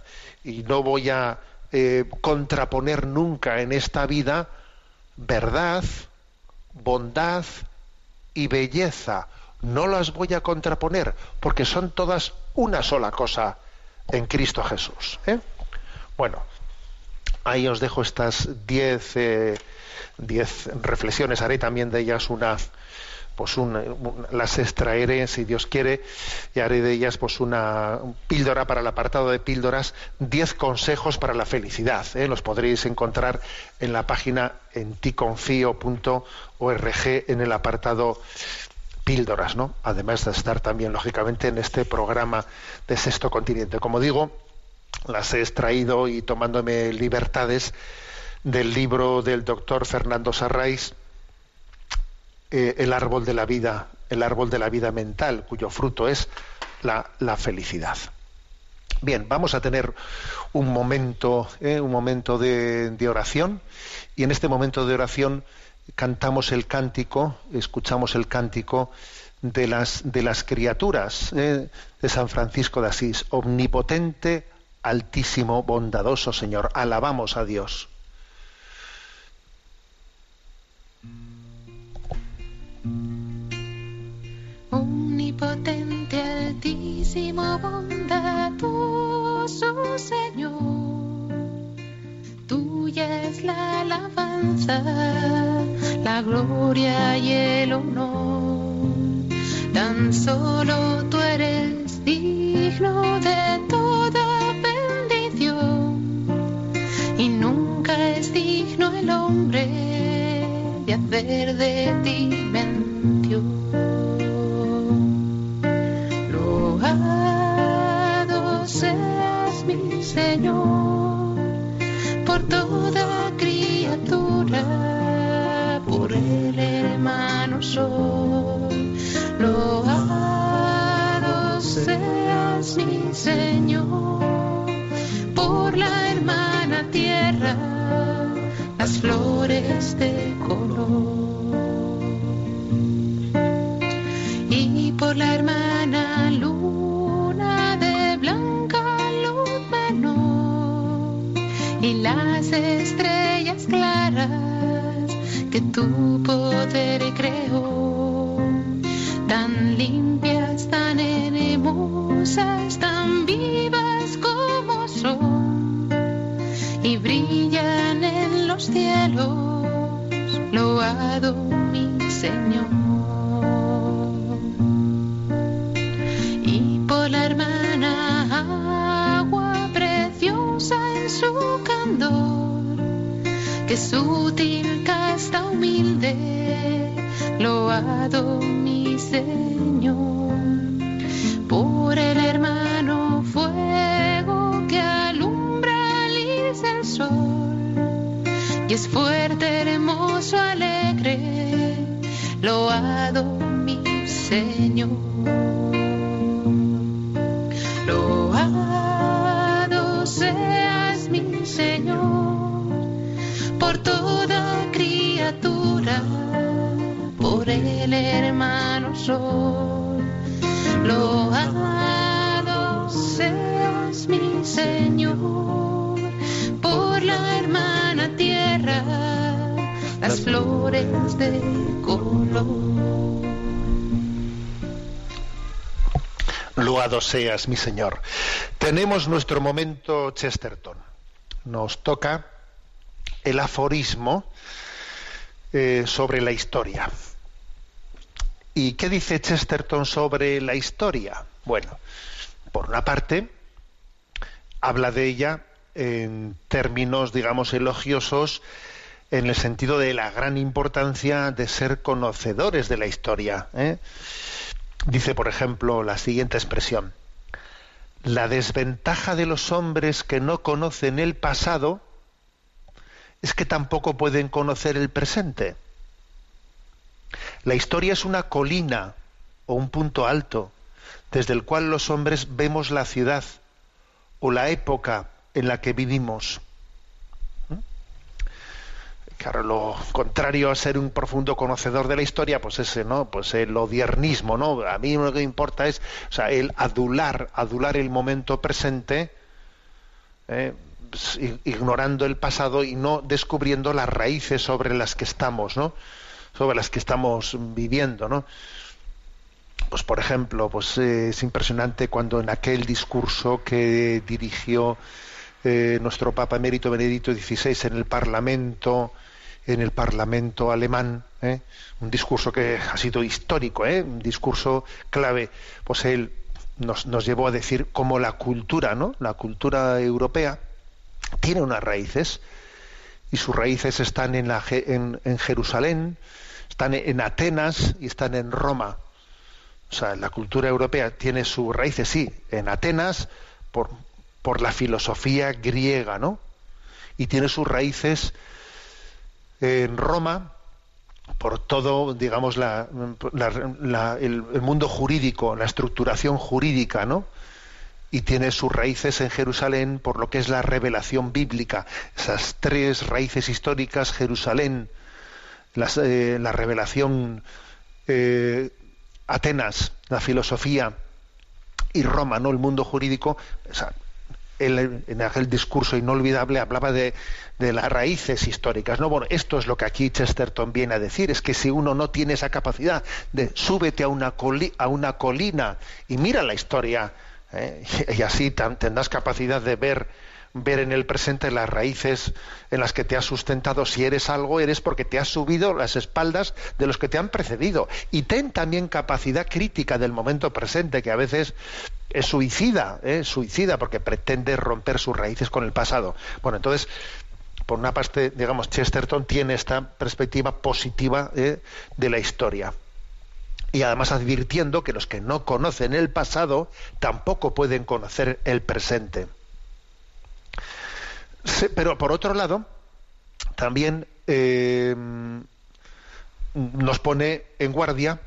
Y no voy a eh, contraponer nunca en esta vida verdad, bondad y belleza. No las voy a contraponer porque son todas una sola cosa en Cristo Jesús. ¿eh? Bueno, ahí os dejo estas diez, eh, diez reflexiones. Haré también de ellas una, pues las extraeré si Dios quiere y haré de ellas pues una píldora para el apartado de píldoras 10 consejos para la felicidad ¿eh? los podréis encontrar en la página en ticonfio.org en el apartado píldoras no además de estar también lógicamente en este programa de sexto continente como digo las he extraído y tomándome libertades del libro del doctor Fernando Sarrais eh, el árbol de la vida, el árbol de la vida mental, cuyo fruto es la, felicidad. Bien, vamos a tener un momento, eh, un momento de, oración, y en este momento de oración cantamos el cántico, escuchamos el cántico de las, de las criaturas eh, de San Francisco de Asís. Omnipotente, altísimo, bondadoso Señor. Alabamos a Dios. Omnipotente, altísimo, bondadoso Señor. Tuya es la alabanza, la gloria y el honor. Tan solo tú eres digno de toda bendición. Y nunca es digno el hombre ti mención. Loado seas mi Señor por toda criatura, por el hermano sol. Loado seas mi Señor por la hermana tierra, las flores de color. y por la hermana luna de blanca luz menor y las estrellas claras que tu poder creó. Tan limpias tan hermosas tan vivas como son. Y brillan los cielos loado mi Señor y por la hermana agua preciosa en su candor, que sutil, casta, humilde, loado mi Señor. Por el hermano fuego que alumbra el sol, y es fuerte, hermoso, alegre, loado mi Señor. Loado seas mi Señor por toda criatura, por el hermano sol. Loado seas mi Señor flores de color. Loado seas, mi Señor. Tenemos nuestro momento Chesterton. Nos toca el aforismo eh, sobre la historia. ¿Y qué dice Chesterton sobre la historia? Bueno, por una parte, habla de ella en términos, digamos, elogiosos, en el sentido de la gran importancia de ser conocedores de la historia. ¿eh? Dice, por ejemplo, la siguiente expresión. La desventaja de los hombres que no conocen el pasado es que tampoco pueden conocer el presente. La historia es una colina o un punto alto desde el cual los hombres vemos la ciudad o la época en la que vivimos. Claro, lo contrario a ser un profundo conocedor de la historia, pues ese, ¿no? Pues el odiernismo, ¿no? A mí lo que importa es, o sea, el adular, adular el momento presente, ¿eh? ignorando el pasado y no descubriendo las raíces sobre las que estamos, ¿no? Sobre las que estamos viviendo, ¿no? Pues por ejemplo, pues eh, es impresionante cuando en aquel discurso que dirigió eh, nuestro Papa Emérito Benedicto XVI en el Parlamento, en el Parlamento alemán, ¿eh? un discurso que ha sido histórico, ¿eh? un discurso clave, pues él nos, nos, llevó a decir cómo la cultura, ¿no? La cultura europea tiene unas raíces y sus raíces están en, la, en, en Jerusalén, están en Atenas y están en Roma. O sea, la cultura europea tiene sus raíces, sí, en Atenas por, por la filosofía griega, ¿no? Y tiene sus raíces en Roma por todo, digamos, la, la, el, mundo jurídico, la estructuración jurídica, ¿no? Y tiene sus raíces en Jerusalén por lo que es la revelación bíblica. Esas tres raíces históricas, Jerusalén, las, eh, la revelación eh, Atenas, la filosofía, y Roma, ¿no? El mundo jurídico, o sea, él en aquel discurso inolvidable hablaba de, de, las raíces históricas. No, bueno, esto es lo que aquí Chesterton viene a decir, es que si uno no tiene esa capacidad de súbete a una, a una colina y mira la historia, ¿eh? y así tendrás capacidad de ver ver en el presente las raíces en las que te has sustentado. Si eres algo, eres porque te has subido las espaldas de los que te han precedido. Y ten también capacidad crítica del momento presente, que a veces es suicida, ¿eh? suicida, porque pretende romper sus raíces con el pasado. Bueno, entonces, por una parte, digamos, Chesterton tiene esta perspectiva positiva ¿eh? de la historia. Y además advirtiendo que los que no conocen el pasado tampoco pueden conocer el presente. Pero por otro lado, también eh, nos pone en guardia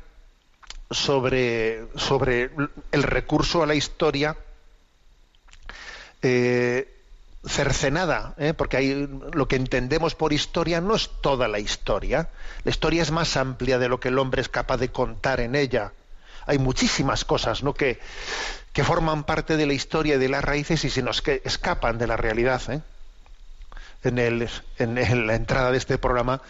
sobre, sobre el recurso a la historia eh, cercenada, ¿eh? porque hay, lo que entendemos por historia no es toda la historia. La historia es más amplia de lo que el hombre es capaz de contar en ella. Hay muchísimas cosas ¿no? que, que forman parte de la historia y de las raíces y se nos que escapan de la realidad. ¿eh? En, el, en, la entrada de este programa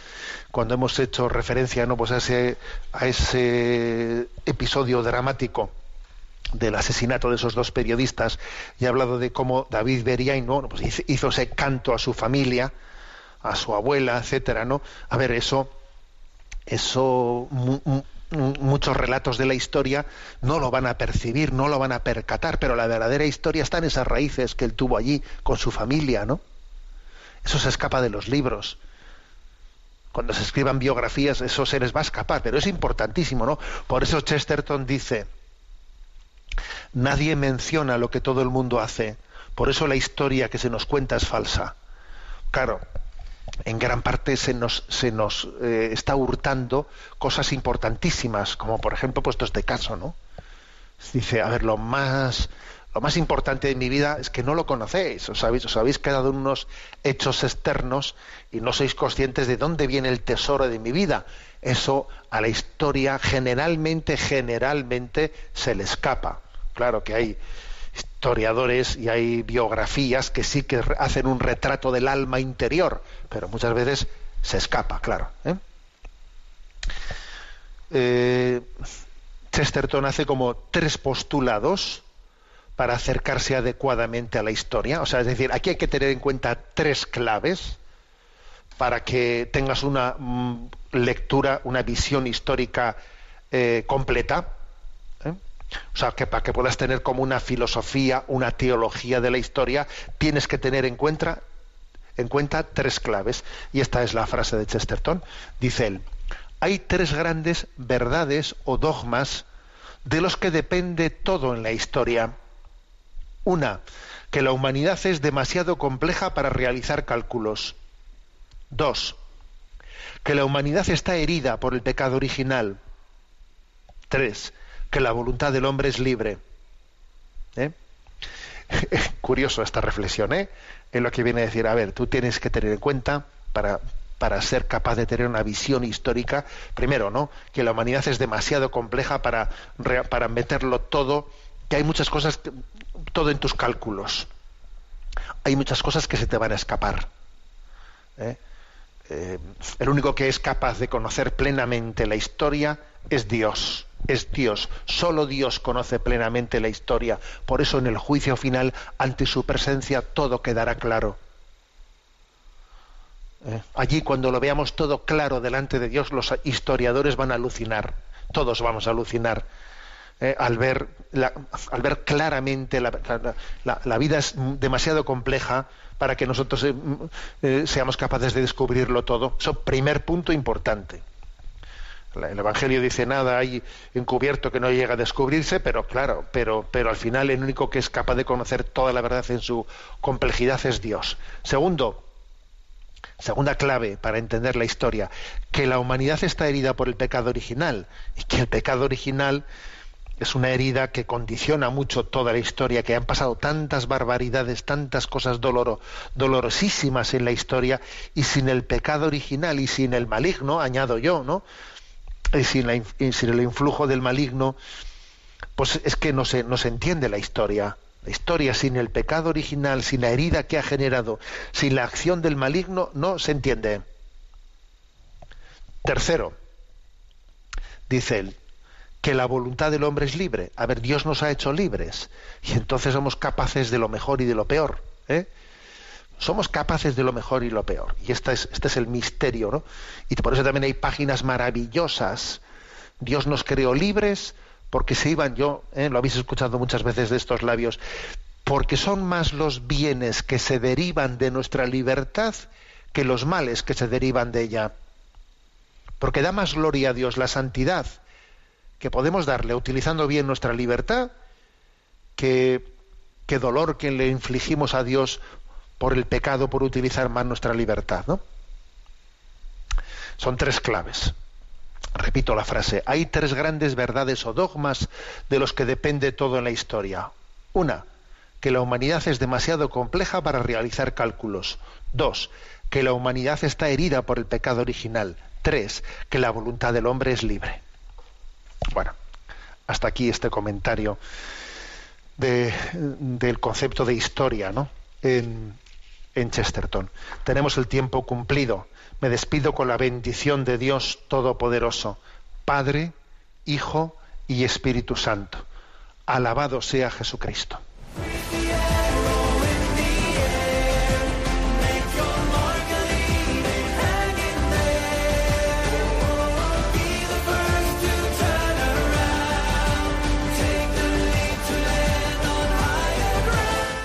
cuando hemos hecho referencia ¿no? pues a, ese, a ese episodio dramático del asesinato de esos dos periodistas y he hablado de cómo David Beriain ¿no? pues hizo ese canto a su familia, a su abuela, etcétera, ¿no? A ver, eso, eso muchos relatos de la historia no lo van a percibir, no lo van a percatar, pero la verdadera historia está en esas raíces que él tuvo allí con su familia, ¿no? Eso se escapa de los libros. Cuando se escriban biografías, eso se les va a escapar, pero es importantísimo, ¿no? Por eso Chesterton dice, nadie menciona lo que todo el mundo hace, por eso la historia que se nos cuenta es falsa. Claro, en gran parte se nos, se nos eh, está hurtando cosas importantísimas, como por ejemplo puesto este caso, ¿no? Dice, a ver, lo más lo más importante de mi vida es que no lo conocéis, os habéis, os habéis quedado en unos hechos externos y no sois conscientes de dónde viene el tesoro de mi vida. Eso a la historia generalmente, generalmente se le escapa. Claro que hay historiadores y hay biografías que sí que hacen un retrato del alma interior, pero muchas veces se escapa, claro. ¿eh? Eh, Chesterton hace como tres postulados para acercarse adecuadamente a la historia. O sea, es decir, aquí hay que tener en cuenta tres claves para que tengas una mm, lectura, una visión histórica eh, completa. ¿eh? O sea, que para que puedas tener como una filosofía, una teología de la historia, tienes que tener en cuenta, en cuenta tres claves. Y esta es la frase de Chesterton. Dice él, hay tres grandes verdades o dogmas de los que depende todo en la historia. Una, que la humanidad es demasiado compleja para realizar cálculos. Dos, que la humanidad está herida por el pecado original. Tres, que la voluntad del hombre es libre. ¿Eh? Curioso esta reflexión, ¿eh? Es lo que viene a decir, a ver, tú tienes que tener en cuenta para, para ser capaz de tener una visión histórica, primero, ¿no? Que la humanidad es demasiado compleja para, para meterlo todo, que hay muchas cosas todo en tus cálculos. Hay muchas cosas que se te van a escapar. ¿eh? Eh, el único que es capaz de conocer plenamente la historia es Dios. Es Dios. Solo Dios conoce plenamente la historia. Por eso en el juicio final, ante su presencia, todo quedará claro. ¿Eh? Allí cuando lo veamos todo claro delante de Dios, los historiadores van a alucinar. Todos vamos a alucinar eh, al, ver al ver claramente la, la, vida es demasiado compleja para que nosotros eh, eh, seamos capaces de descubrirlo todo. Eso primer punto importante. El Evangelio dice nada hay encubierto que no llega a descubrirse, pero claro, pero, pero al final el único que es capaz de conocer toda la verdad en su complejidad es Dios. Segundo, segunda clave para entender la historia, que la humanidad está herida por el pecado original y que el pecado original es una herida que condiciona mucho toda la historia, que han pasado tantas barbaridades, tantas cosas doloro, dolorosísimas en la historia, y sin el pecado original y sin el maligno, añado yo, ¿no? Y sin el influjo del maligno, pues es que no se, no se entiende la historia. La historia sin el pecado original, sin la herida que ha generado, sin la acción del maligno, no se entiende. Tercero, dice él, que la voluntad del hombre es libre. A ver, Dios nos ha hecho libres y entonces somos capaces de lo mejor y de lo peor. ¿eh? Somos capaces de lo mejor y lo peor. Y este es, este es el misterio, ¿no? Y por eso también hay páginas maravillosas. Dios nos creó libres porque se iban, yo, ¿eh? lo habéis escuchado muchas veces de estos labios, porque son más los bienes que se derivan de nuestra libertad que los males que se derivan de ella. Porque da más gloria a Dios la santidad que podemos darle utilizando bien nuestra libertad que, que dolor que le infligimos a Dios por el pecado, por utilizar mal nuestra libertad. ¿no? Son tres claves. Repito la frase, hay tres grandes verdades o dogmas de los que depende todo en la historia. Una, que la humanidad es demasiado compleja para realizar cálculos. Dos, que la humanidad está herida por el pecado original. Tres, que la voluntad del hombre es libre. Bueno, hasta aquí este comentario de- del concepto de historia, ¿no? En Chesterton. Tenemos el tiempo cumplido. Me despido con la bendición de Dios Todopoderoso, Padre, Hijo y Espíritu Santo. Alabado sea Jesucristo.